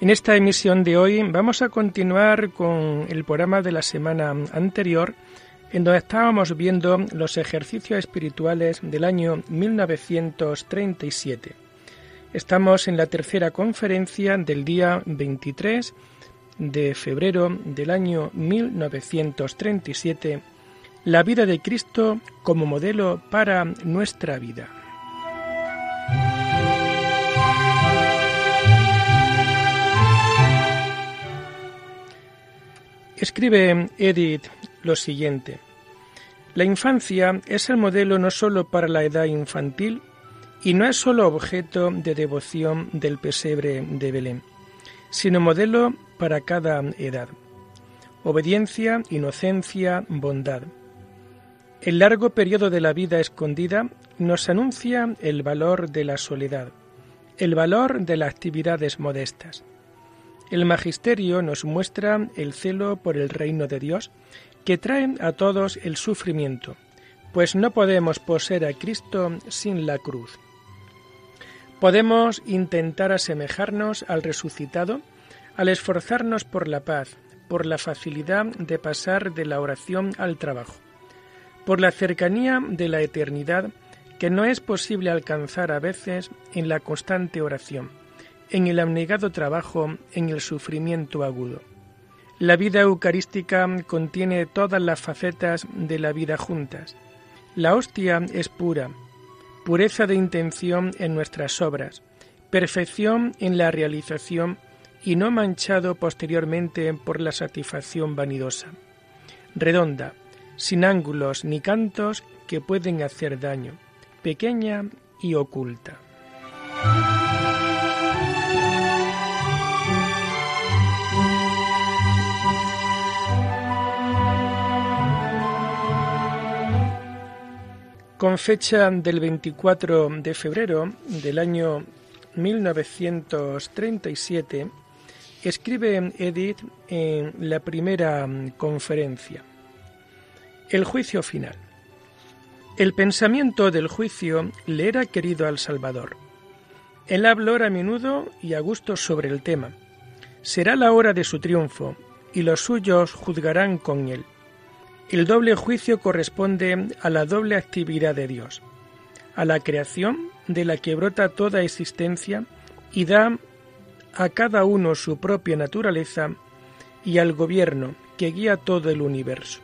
En esta emisión de hoy vamos a continuar con el programa de la semana anterior, en donde estábamos viendo los ejercicios espirituales del año 1937. Estamos en la tercera conferencia del día 23 de febrero del año 1937, la vida de Cristo como modelo para nuestra vida. Escribe Edith lo siguiente. La infancia es el modelo no sólo para la edad infantil y no es sólo objeto de devoción del pesebre de Belén, sino modelo para cada edad. Obediencia, inocencia, bondad. El largo periodo de la vida escondida nos anuncia el valor de la soledad, el valor de las actividades modestas. El magisterio nos muestra el celo por el reino de Dios, que trae a todos el sufrimiento, pues no podemos poseer a Cristo sin la cruz. Podemos intentar asemejarnos al resucitado al esforzarnos por la paz, por la facilidad de pasar de la oración al trabajo, por la cercanía de la eternidad que no es posible alcanzar a veces en la constante oración en el abnegado trabajo, en el sufrimiento agudo. La vida eucarística contiene todas las facetas de la vida juntas. La hostia es pura, pureza de intención en nuestras obras, perfección en la realización y no manchado posteriormente por la satisfacción vanidosa. Redonda, sin ángulos ni cantos que pueden hacer daño, pequeña y oculta. Con fecha del 24 de febrero del año 1937, escribe Edith en la primera conferencia, El juicio final. El pensamiento del juicio le era querido al Salvador. Él habló a menudo y a gusto sobre el tema. Será la hora de su triunfo, y los suyos juzgarán con él. El doble juicio corresponde a la doble actividad de Dios, a la creación de la que brota toda existencia y da a cada uno su propia naturaleza y al gobierno que guía todo el universo.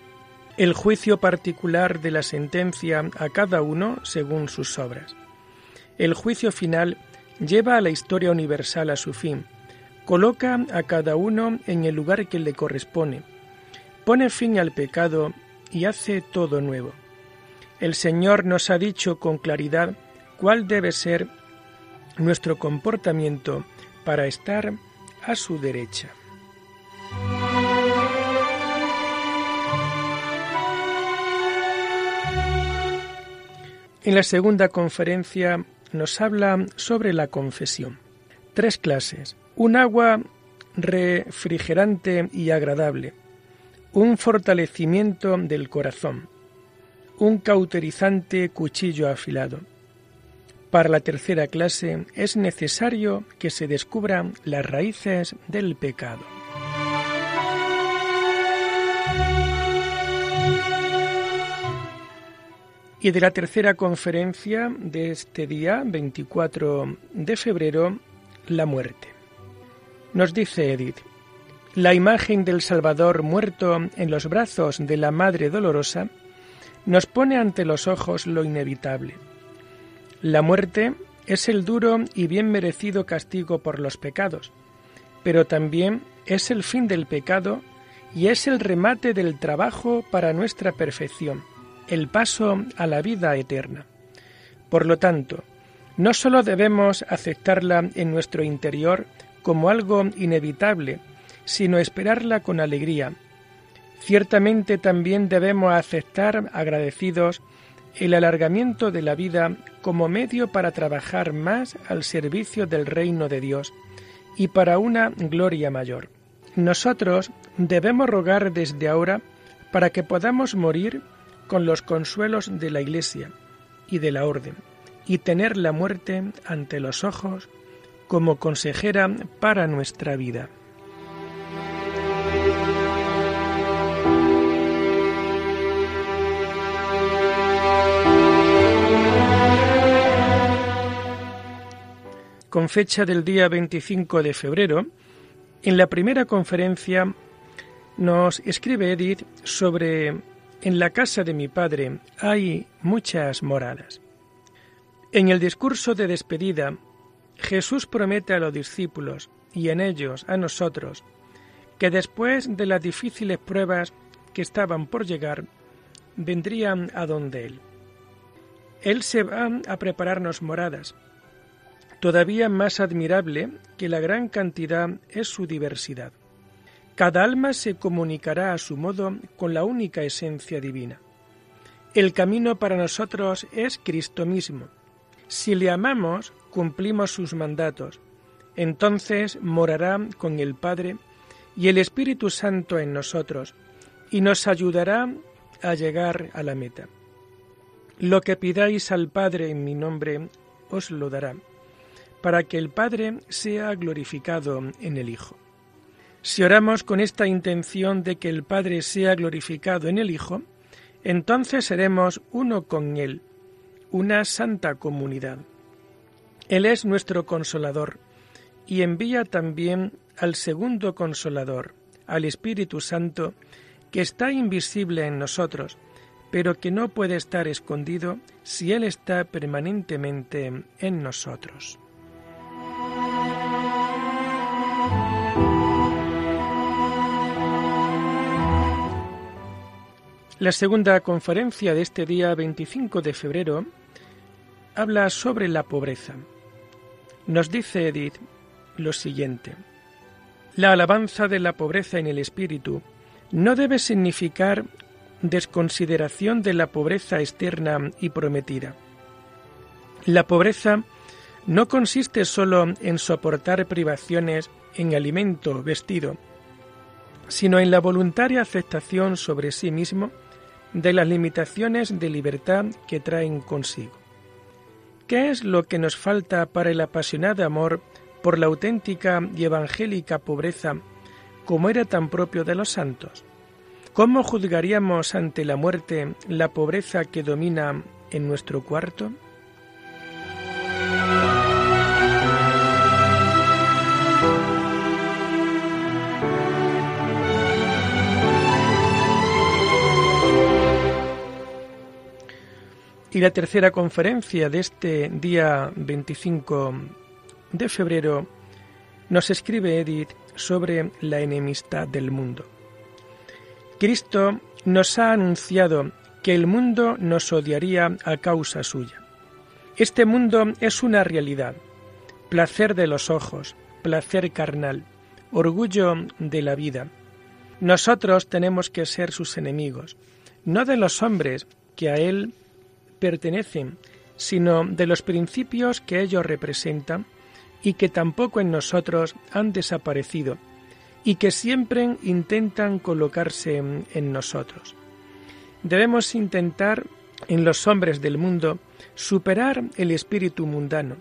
El juicio particular de la sentencia a cada uno según sus obras. El juicio final lleva a la historia universal a su fin, coloca a cada uno en el lugar que le corresponde, pone fin al pecado y hace todo nuevo. El Señor nos ha dicho con claridad cuál debe ser nuestro comportamiento para estar a su derecha. En la segunda conferencia nos habla sobre la confesión. Tres clases. Un agua refrigerante y agradable, un fortalecimiento del corazón, un cauterizante cuchillo afilado. Para la tercera clase es necesario que se descubran las raíces del pecado. Y de la tercera conferencia de este día, 24 de febrero, la muerte. Nos dice Edith, la imagen del Salvador muerto en los brazos de la Madre Dolorosa nos pone ante los ojos lo inevitable. La muerte es el duro y bien merecido castigo por los pecados, pero también es el fin del pecado y es el remate del trabajo para nuestra perfección, el paso a la vida eterna. Por lo tanto, no sólo debemos aceptarla en nuestro interior como algo inevitable, sino esperarla con alegría. Ciertamente también debemos aceptar agradecidos el alargamiento de la vida como medio para trabajar más al servicio del reino de Dios y para una gloria mayor. Nosotros debemos rogar desde ahora para que podamos morir con los consuelos de la Iglesia y de la Orden, y tener la muerte ante los ojos como consejera para nuestra vida. Con fecha del día 25 de febrero, en la primera conferencia nos escribe Edith sobre en la casa de mi padre hay muchas moradas. En el discurso de despedida, Jesús promete a los discípulos y en ellos a nosotros que después de las difíciles pruebas que estaban por llegar, vendrían a donde Él. Él se va a prepararnos moradas. Todavía más admirable que la gran cantidad es su diversidad. Cada alma se comunicará a su modo con la única esencia divina. El camino para nosotros es Cristo mismo. Si le amamos, cumplimos sus mandatos. Entonces morará con el Padre y el Espíritu Santo en nosotros, y nos ayudará a llegar a la meta. Lo que pidáis al Padre en mi nombre, os lo dará, para que el Padre sea glorificado en el Hijo. Si oramos con esta intención de que el Padre sea glorificado en el Hijo, entonces seremos uno con Él, una santa comunidad. Él es nuestro consolador y envía también al segundo consolador, al Espíritu Santo, que está invisible en nosotros, pero que no puede estar escondido si Él está permanentemente en nosotros. La segunda conferencia de este día 25 de febrero habla sobre la pobreza. Nos dice Edith lo siguiente. La alabanza de la pobreza en el espíritu no debe significar desconsideración de la pobreza externa y prometida. La pobreza no consiste sólo en soportar privaciones en alimento, vestido, sino en la voluntaria aceptación sobre sí mismo de las limitaciones de libertad que traen consigo. ¿Qué es lo que nos falta para el apasionado amor por la auténtica y evangélica pobreza como era tan propio de los santos? ¿Cómo juzgaríamos ante la muerte la pobreza que domina en nuestro cuarto? Y la tercera conferencia de este día 25 de febrero nos escribe Edith sobre la enemistad del mundo. Cristo nos ha anunciado que el mundo nos odiaría a causa suya. Este mundo es una realidad, placer de los ojos, placer carnal, orgullo de la vida. Nosotros tenemos que ser sus enemigos, no de los hombres que a Él pertenecen, sino de los principios que ellos representan y que tampoco en nosotros han desaparecido y que siempre intentan colocarse en nosotros. Debemos intentar en los hombres del mundo superar el espíritu mundano,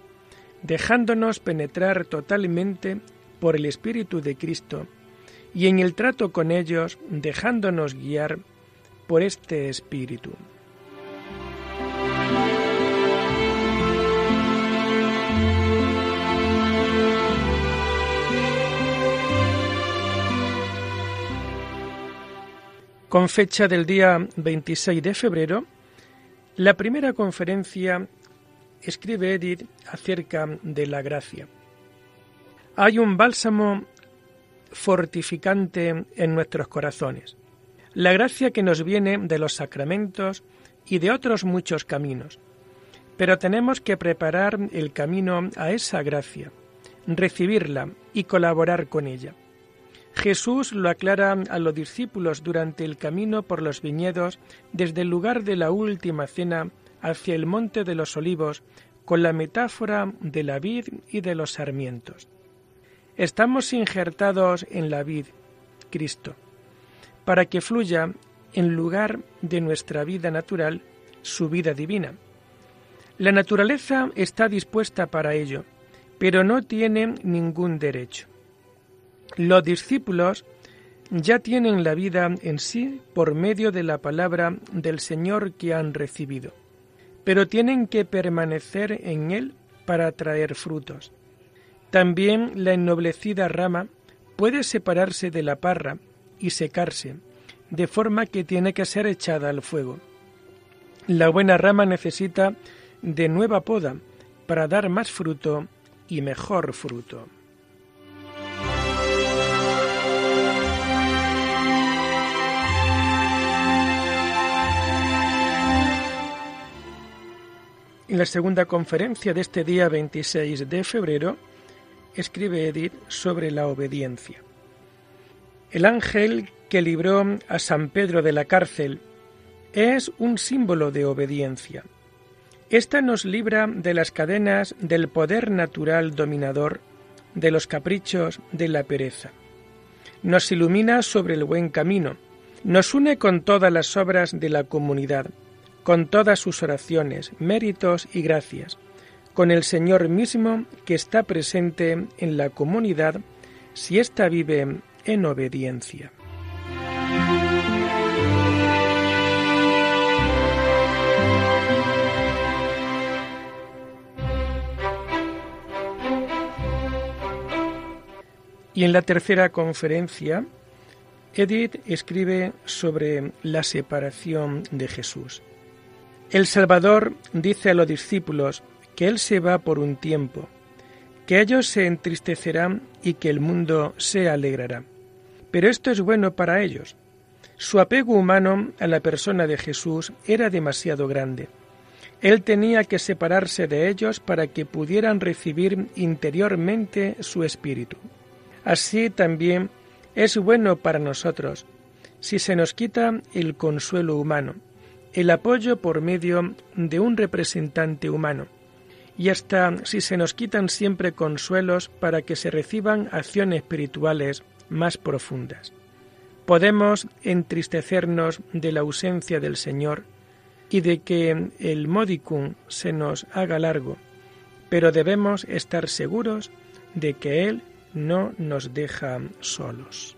dejándonos penetrar totalmente por el espíritu de Cristo y en el trato con ellos dejándonos guiar por este espíritu. Con fecha del día 26 de febrero, la primera conferencia escribe Edith acerca de la gracia. Hay un bálsamo fortificante en nuestros corazones, la gracia que nos viene de los sacramentos y de otros muchos caminos. Pero tenemos que preparar el camino a esa gracia, recibirla y colaborar con ella. Jesús lo aclara a los discípulos durante el camino por los viñedos desde el lugar de la última cena hacia el monte de los olivos con la metáfora de la vid y de los sarmientos. Estamos injertados en la vid, Cristo, para que fluya en lugar de nuestra vida natural su vida divina. La naturaleza está dispuesta para ello, pero no tiene ningún derecho. Los discípulos ya tienen la vida en sí por medio de la palabra del Señor que han recibido, pero tienen que permanecer en Él para traer frutos. También la ennoblecida rama puede separarse de la parra y secarse, de forma que tiene que ser echada al fuego. La buena rama necesita de nueva poda para dar más fruto y mejor fruto. En la segunda conferencia de este día 26 de febrero, escribe Edith sobre la obediencia. El ángel que libró a San Pedro de la cárcel es un símbolo de obediencia. Esta nos libra de las cadenas del poder natural dominador, de los caprichos de la pereza. Nos ilumina sobre el buen camino, nos une con todas las obras de la comunidad, con todas sus oraciones, méritos y gracias, con el Señor mismo que está presente en la comunidad si ésta vive en obediencia. Y en la tercera conferencia, Edith escribe sobre la separación de Jesús. El Salvador dice a los discípulos que Él se va por un tiempo, que ellos se entristecerán y que el mundo se alegrará. Pero esto es bueno para ellos. Su apego humano a la persona de Jesús era demasiado grande. Él tenía que separarse de ellos para que pudieran recibir interiormente su espíritu. Así también es bueno para nosotros si se nos quita el consuelo humano, el apoyo por medio de un representante humano, y hasta si se nos quitan siempre consuelos para que se reciban acciones espirituales más profundas. Podemos entristecernos de la ausencia del Señor y de que el modicum se nos haga largo, pero debemos estar seguros de que Él no nos deja solos.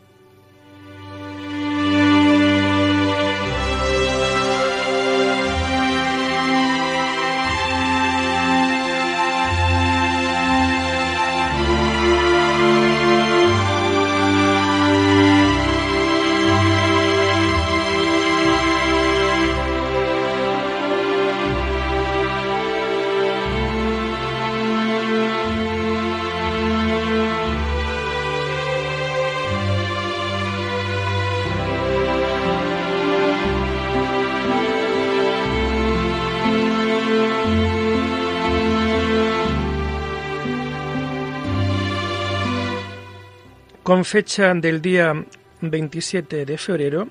Con fecha del día 27 de febrero,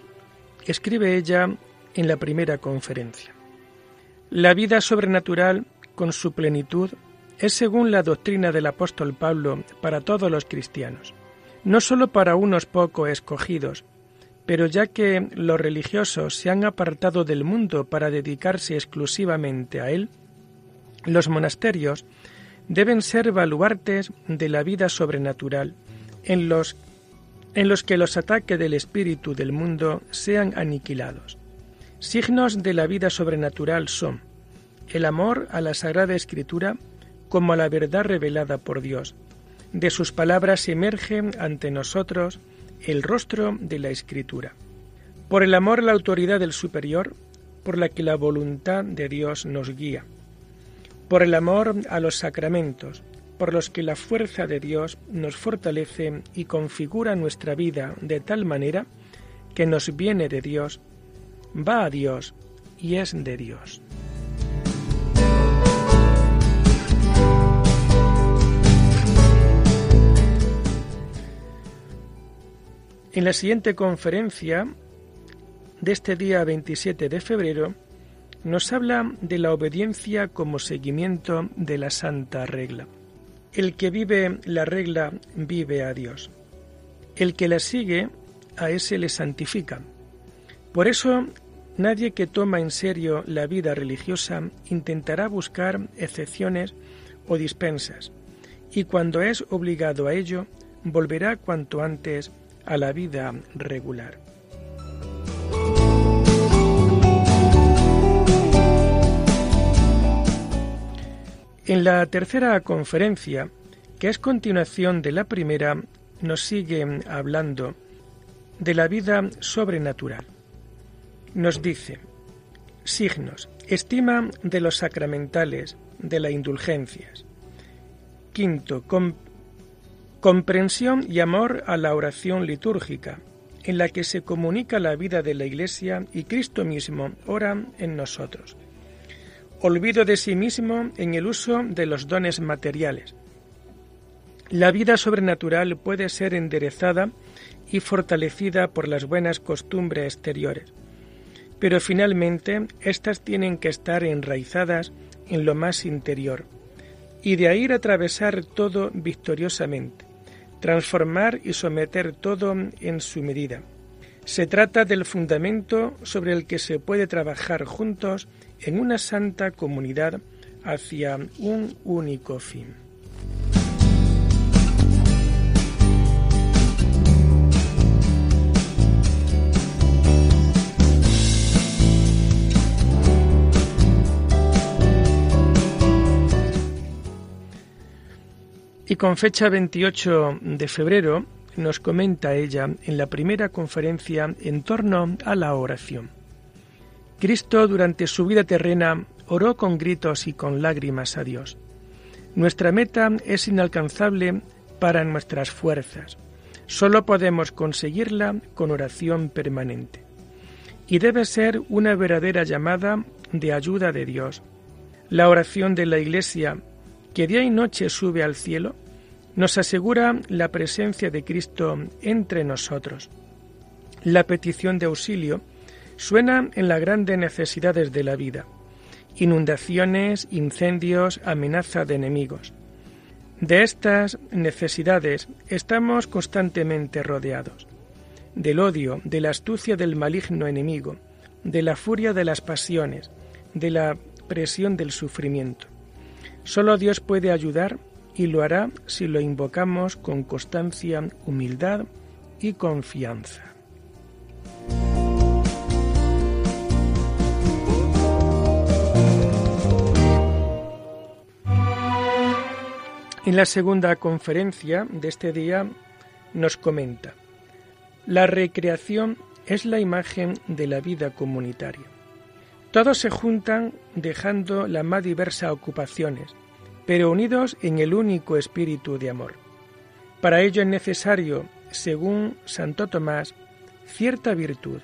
escribe ella en la primera conferencia. La vida sobrenatural, con su plenitud, es según la doctrina del apóstol Pablo para todos los cristianos, no sólo para unos pocos escogidos, pero ya que los religiosos se han apartado del mundo para dedicarse exclusivamente a él, los monasterios deben ser baluartes de la vida sobrenatural, en los, en los que los ataques del espíritu del mundo sean aniquilados. Signos de la vida sobrenatural son el amor a la Sagrada Escritura como a la verdad revelada por Dios. De sus palabras emerge ante nosotros el rostro de la Escritura. Por el amor a la autoridad del superior, por la que la voluntad de Dios nos guía. Por el amor a los sacramentos, por los que la fuerza de Dios nos fortalece y configura nuestra vida de tal manera que nos viene de Dios, va a Dios y es de Dios. En la siguiente conferencia de este día 27 de febrero nos habla de la obediencia como seguimiento de la santa regla. El que vive la regla vive a Dios. El que la sigue a ese le santifica. Por eso nadie que toma en serio la vida religiosa intentará buscar excepciones o dispensas, y cuando es obligado a ello, volverá cuanto antes a la vida regular. En la tercera conferencia, que es continuación de la primera, nos sigue hablando de la vida sobrenatural. Nos dice, signos, estima de los sacramentales, de las indulgencias. Quinto, comprensión y amor a la oración litúrgica, en la que se comunica la vida de la Iglesia y Cristo mismo ora en nosotros olvido de sí mismo en el uso de los dones materiales. La vida sobrenatural puede ser enderezada y fortalecida por las buenas costumbres exteriores, pero finalmente éstas tienen que estar enraizadas en lo más interior, y de ahí atravesar todo victoriosamente, transformar y someter todo en su medida. Se trata del fundamento sobre el que se puede trabajar juntos en una santa comunidad hacia un único fin. Y con fecha 28 de febrero nos comenta ella en la primera conferencia en torno a la oración. Cristo durante su vida terrena oró con gritos y con lágrimas a Dios. Nuestra meta es inalcanzable para nuestras fuerzas. Solo podemos conseguirla con oración permanente. Y debe ser una verdadera llamada de ayuda de Dios. La oración de la Iglesia, que día y noche sube al cielo, nos asegura la presencia de Cristo entre nosotros. La petición de auxilio suena en las grandes necesidades de la vida, inundaciones, incendios, amenaza de enemigos. De estas necesidades estamos constantemente rodeados, del odio, de la astucia del maligno enemigo, de la furia de las pasiones, de la presión del sufrimiento. Solo Dios puede ayudar y lo hará si lo invocamos con constancia, humildad y confianza. En la segunda conferencia de este día nos comenta, la recreación es la imagen de la vida comunitaria. Todos se juntan dejando las más diversas ocupaciones, pero unidos en el único espíritu de amor. Para ello es necesario, según Santo Tomás, cierta virtud,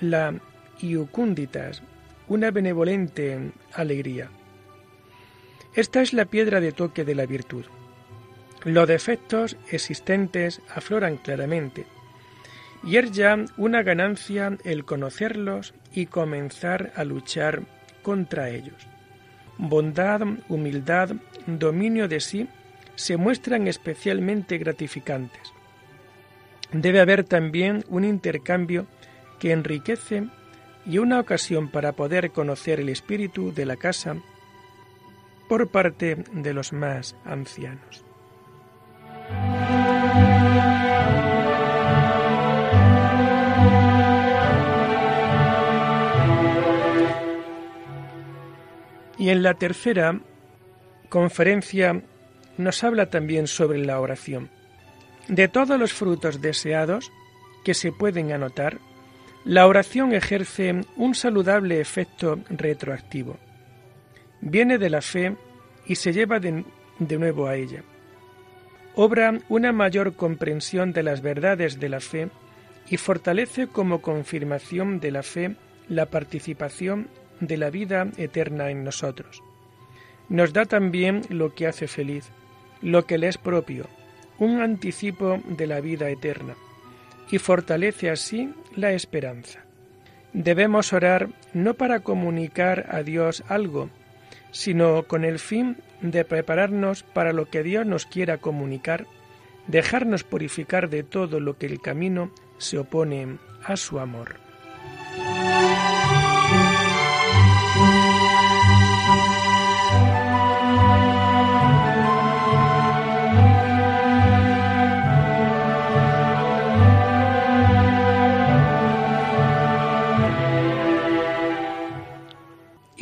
la iucunditas, una benevolente alegría. Esta es la piedra de toque de la virtud. Los defectos existentes afloran claramente, y es ya una ganancia el conocerlos y comenzar a luchar contra ellos. Bondad, humildad, dominio de sí se muestran especialmente gratificantes. Debe haber también un intercambio que enriquece y una ocasión para poder conocer el espíritu de la casa por parte de los más ancianos. Y en la tercera conferencia nos habla también sobre la oración. De todos los frutos deseados que se pueden anotar, la oración ejerce un saludable efecto retroactivo. Viene de la fe y se lleva de, de nuevo a ella obra una mayor comprensión de las verdades de la fe y fortalece como confirmación de la fe la participación de la vida eterna en nosotros. Nos da también lo que hace feliz, lo que le es propio, un anticipo de la vida eterna, y fortalece así la esperanza. Debemos orar no para comunicar a Dios algo, sino con el fin de prepararnos para lo que Dios nos quiera comunicar, dejarnos purificar de todo lo que el camino se opone a su amor.